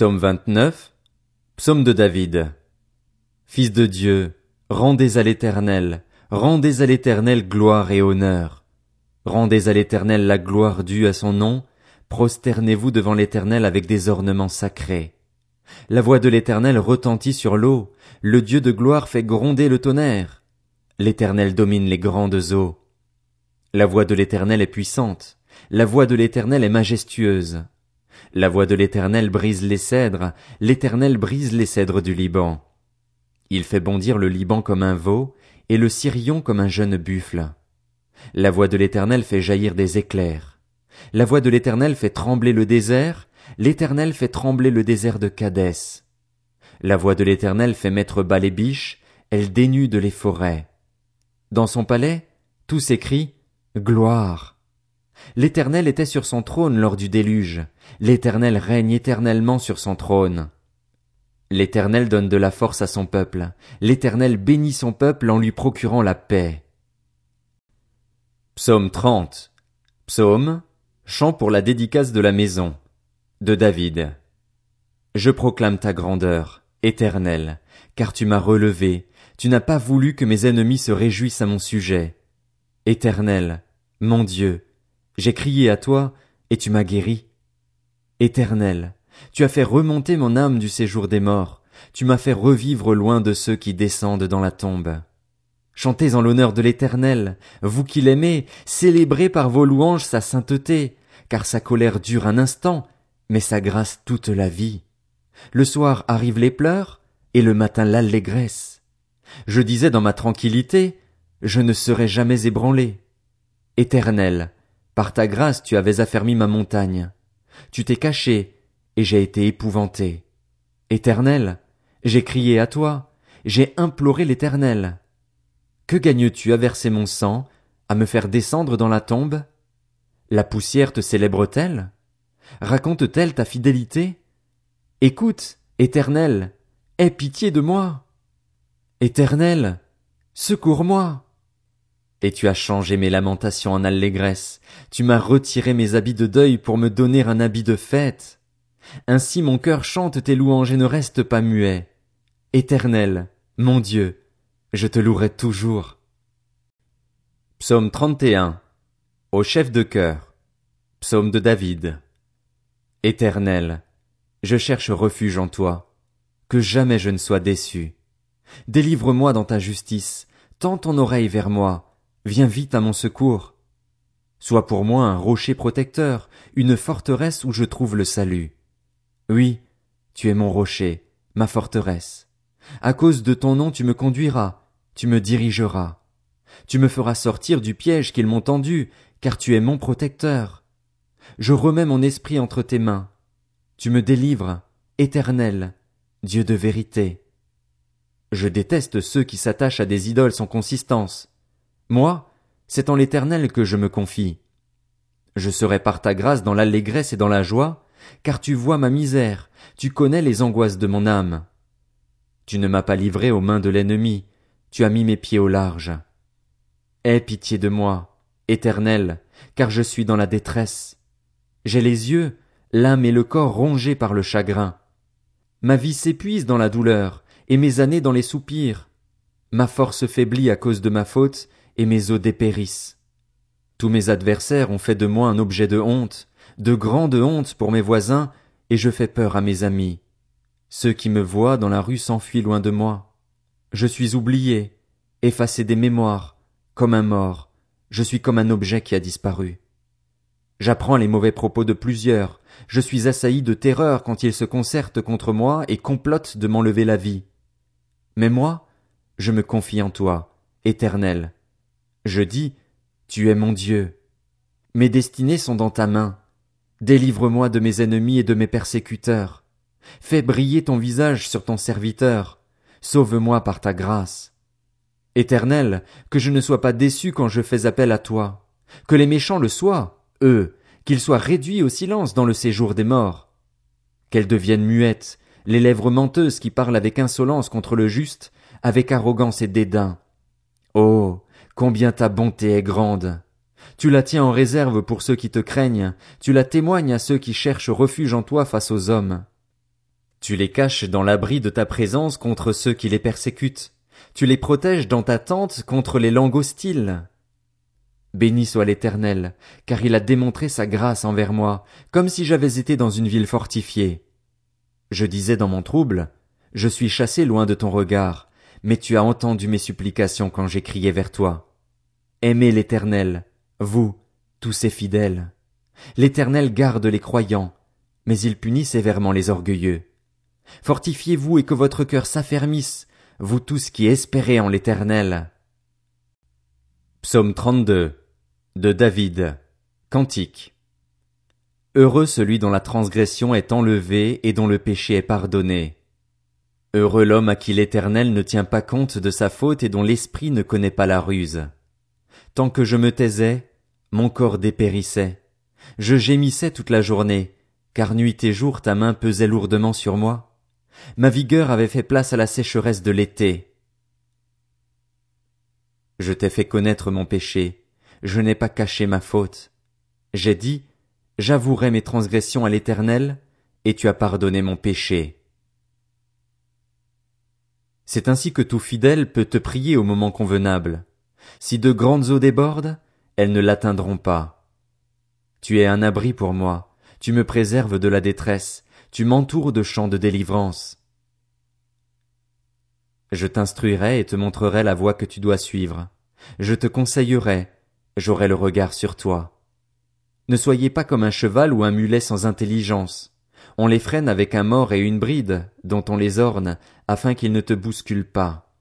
Psaume 29. Psaume de David. Fils de Dieu, rendez à l'Éternel, rendez à l'Éternel gloire et honneur. Rendez à l'Éternel la gloire due à son nom, prosternez-vous devant l'Éternel avec des ornements sacrés. La voix de l'Éternel retentit sur l'eau, le Dieu de gloire fait gronder le tonnerre. L'Éternel domine les grandes eaux. La voix de l'Éternel est puissante, la voix de l'Éternel est majestueuse. La voix de l'Éternel brise les cèdres, l'Éternel brise les cèdres du Liban. Il fait bondir le Liban comme un veau, et le Sirion comme un jeune buffle. La voix de l'Éternel fait jaillir des éclairs. La voix de l'Éternel fait trembler le désert, l'Éternel fait trembler le désert de Cadès. La voix de l'Éternel fait mettre bas les biches, elle dénude les forêts. Dans son palais, tout s'écrie Gloire. L'Éternel était sur son trône lors du déluge. L'Éternel règne éternellement sur son trône. L'Éternel donne de la force à son peuple. L'Éternel bénit son peuple en lui procurant la paix. Psaume 30. Psaume, chant pour la dédicace de la maison. De David. Je proclame ta grandeur, Éternel, car tu m'as relevé, tu n'as pas voulu que mes ennemis se réjouissent à mon sujet. Éternel, mon Dieu, j'ai crié à toi, et tu m'as guéri. Éternel, tu as fait remonter mon âme du séjour des morts, tu m'as fait revivre loin de ceux qui descendent dans la tombe. Chantez en l'honneur de l'Éternel, vous qui l'aimez, célébrez par vos louanges sa sainteté, car sa colère dure un instant, mais sa grâce toute la vie. Le soir arrivent les pleurs, et le matin l'allégresse. Je disais dans ma tranquillité, je ne serai jamais ébranlé. Éternel, par ta grâce tu avais affermi ma montagne. Tu t'es caché, et j'ai été épouvanté. Éternel, j'ai crié à toi, j'ai imploré l'Éternel. Que gagnes-tu à verser mon sang, à me faire descendre dans la tombe? La poussière te célèbre-t-elle? Raconte-t-elle ta fidélité? Écoute, Éternel, aie pitié de moi. Éternel, secours-moi. Et tu as changé mes lamentations en allégresse, tu m'as retiré mes habits de deuil pour me donner un habit de fête. Ainsi mon cœur chante tes louanges et ne reste pas muet. Éternel, mon Dieu, je te louerai toujours. Psaume 31. Au chef de cœur. Psaume de David. Éternel, je cherche refuge en toi, que jamais je ne sois déçu. Délivre-moi dans ta justice, tends ton oreille vers moi, Viens vite à mon secours. Sois pour moi un rocher protecteur, une forteresse où je trouve le salut. Oui, tu es mon rocher, ma forteresse. À cause de ton nom tu me conduiras, tu me dirigeras. Tu me feras sortir du piège qu'ils m'ont tendu, car tu es mon protecteur. Je remets mon esprit entre tes mains. Tu me délivres, éternel, Dieu de vérité. Je déteste ceux qui s'attachent à des idoles sans consistance. Moi, c'est en l'Éternel que je me confie. Je serai par ta grâce dans l'allégresse et dans la joie, car tu vois ma misère, tu connais les angoisses de mon âme. Tu ne m'as pas livré aux mains de l'ennemi, tu as mis mes pieds au large. Aie pitié de moi, Éternel, car je suis dans la détresse. J'ai les yeux, l'âme et le corps rongés par le chagrin. Ma vie s'épuise dans la douleur, et mes années dans les soupirs. Ma force faiblit à cause de ma faute, et mes os dépérissent. Tous mes adversaires ont fait de moi un objet de honte, de grande honte pour mes voisins, et je fais peur à mes amis. Ceux qui me voient dans la rue s'enfuient loin de moi. Je suis oublié, effacé des mémoires, comme un mort, je suis comme un objet qui a disparu. J'apprends les mauvais propos de plusieurs, je suis assailli de terreur quand ils se concertent contre moi et complotent de m'enlever la vie. Mais moi, je me confie en toi, éternel, je dis, Tu es mon Dieu. Mes destinées sont dans ta main. Délivre-moi de mes ennemis et de mes persécuteurs. Fais briller ton visage sur ton serviteur. Sauve-moi par ta grâce. Éternel, que je ne sois pas déçu quand je fais appel à toi. Que les méchants le soient, eux, qu'ils soient réduits au silence dans le séjour des morts. Qu'elles deviennent muettes, les lèvres menteuses qui parlent avec insolence contre le juste, avec arrogance et dédain. Oh, Combien ta bonté est grande. Tu la tiens en réserve pour ceux qui te craignent, tu la témoignes à ceux qui cherchent refuge en toi face aux hommes. Tu les caches dans l'abri de ta présence contre ceux qui les persécutent. Tu les protèges dans ta tente contre les langues hostiles. Béni soit l'Éternel, car il a démontré sa grâce envers moi, comme si j'avais été dans une ville fortifiée. Je disais dans mon trouble, Je suis chassé loin de ton regard, mais tu as entendu mes supplications quand j'ai crié vers toi. Aimez l'Éternel, vous, tous ses fidèles. L'Éternel garde les croyants, mais il punit sévèrement les orgueilleux. Fortifiez-vous et que votre cœur s'affermisse, vous tous qui espérez en l'Éternel. Psaume 32 de David. Cantique. Heureux celui dont la transgression est enlevée et dont le péché est pardonné. Heureux l'homme à qui l'Éternel ne tient pas compte de sa faute et dont l'esprit ne connaît pas la ruse. Tant que je me taisais, mon corps dépérissait. Je gémissais toute la journée, car nuit et jour ta main pesait lourdement sur moi. Ma vigueur avait fait place à la sécheresse de l'été. Je t'ai fait connaître mon péché, je n'ai pas caché ma faute. J'ai dit, j'avouerai mes transgressions à l'Éternel, et tu as pardonné mon péché. C'est ainsi que tout fidèle peut te prier au moment convenable. Si de grandes eaux débordent, elles ne l'atteindront pas. Tu es un abri pour moi, tu me préserves de la détresse, tu m'entoures de chants de délivrance. Je t'instruirai et te montrerai la voie que tu dois suivre. Je te conseillerai, j'aurai le regard sur toi. Ne soyez pas comme un cheval ou un mulet sans intelligence. On les freine avec un mort et une bride, dont on les orne, afin qu'ils ne te bousculent pas.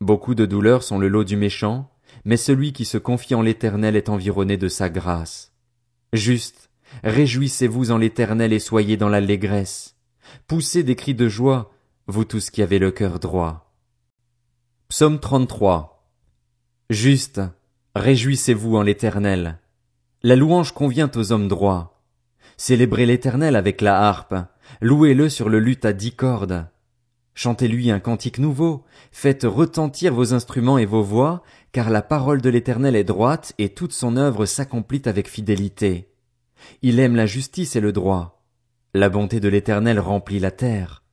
Beaucoup de douleurs sont le lot du méchant, mais celui qui se confie en l'Éternel est environné de sa grâce. Juste, réjouissez-vous en l'Éternel et soyez dans l'allégresse. Poussez des cris de joie, vous tous qui avez le cœur droit. Psaume 33. Juste, Réjouissez-vous en l'Éternel. La louange convient aux hommes droits. Célébrez l'Éternel avec la harpe, louez-le sur le luth à dix cordes. Chantez-lui un cantique nouveau, faites retentir vos instruments et vos voix, car la parole de l'Éternel est droite et toute son œuvre s'accomplit avec fidélité. Il aime la justice et le droit. La bonté de l'Éternel remplit la terre.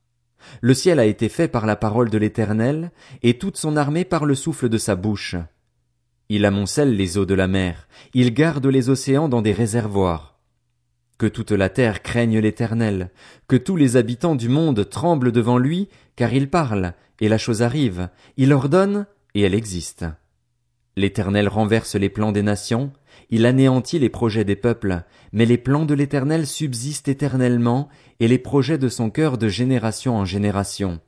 Le ciel a été fait par la parole de l'Éternel, et toute son armée par le souffle de sa bouche. Il amoncelle les eaux de la mer, il garde les océans dans des réservoirs. Que toute la terre craigne l'Éternel, que tous les habitants du monde tremblent devant lui, car il parle, et la chose arrive, il ordonne, et elle existe. L'Éternel renverse les plans des nations, il anéantit les projets des peuples, mais les plans de l'Éternel subsistent éternellement, et les projets de son cœur de génération en génération.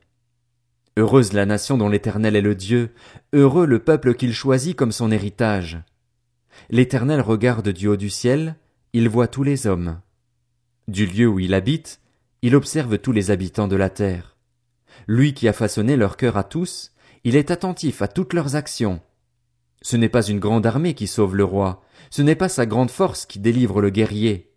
Heureuse la nation dont l'Éternel est le Dieu, heureux le peuple qu'il choisit comme son héritage. L'Éternel regarde du haut du ciel, il voit tous les hommes. Du lieu où il habite, il observe tous les habitants de la terre. Lui qui a façonné leur cœur à tous, il est attentif à toutes leurs actions. Ce n'est pas une grande armée qui sauve le roi, ce n'est pas sa grande force qui délivre le guerrier.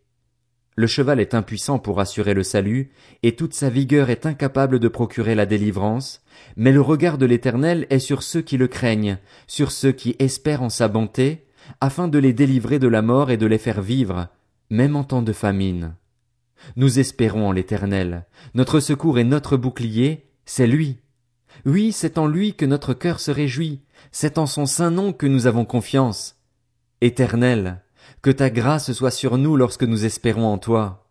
Le cheval est impuissant pour assurer le salut, et toute sa vigueur est incapable de procurer la délivrance, mais le regard de l'Éternel est sur ceux qui le craignent, sur ceux qui espèrent en sa bonté, afin de les délivrer de la mort et de les faire vivre, même en temps de famine. Nous espérons en l'Éternel, notre secours et notre bouclier, c'est lui. Oui, c'est en lui que notre cœur se réjouit, c'est en son saint nom que nous avons confiance. Éternel, que ta grâce soit sur nous lorsque nous espérons en toi.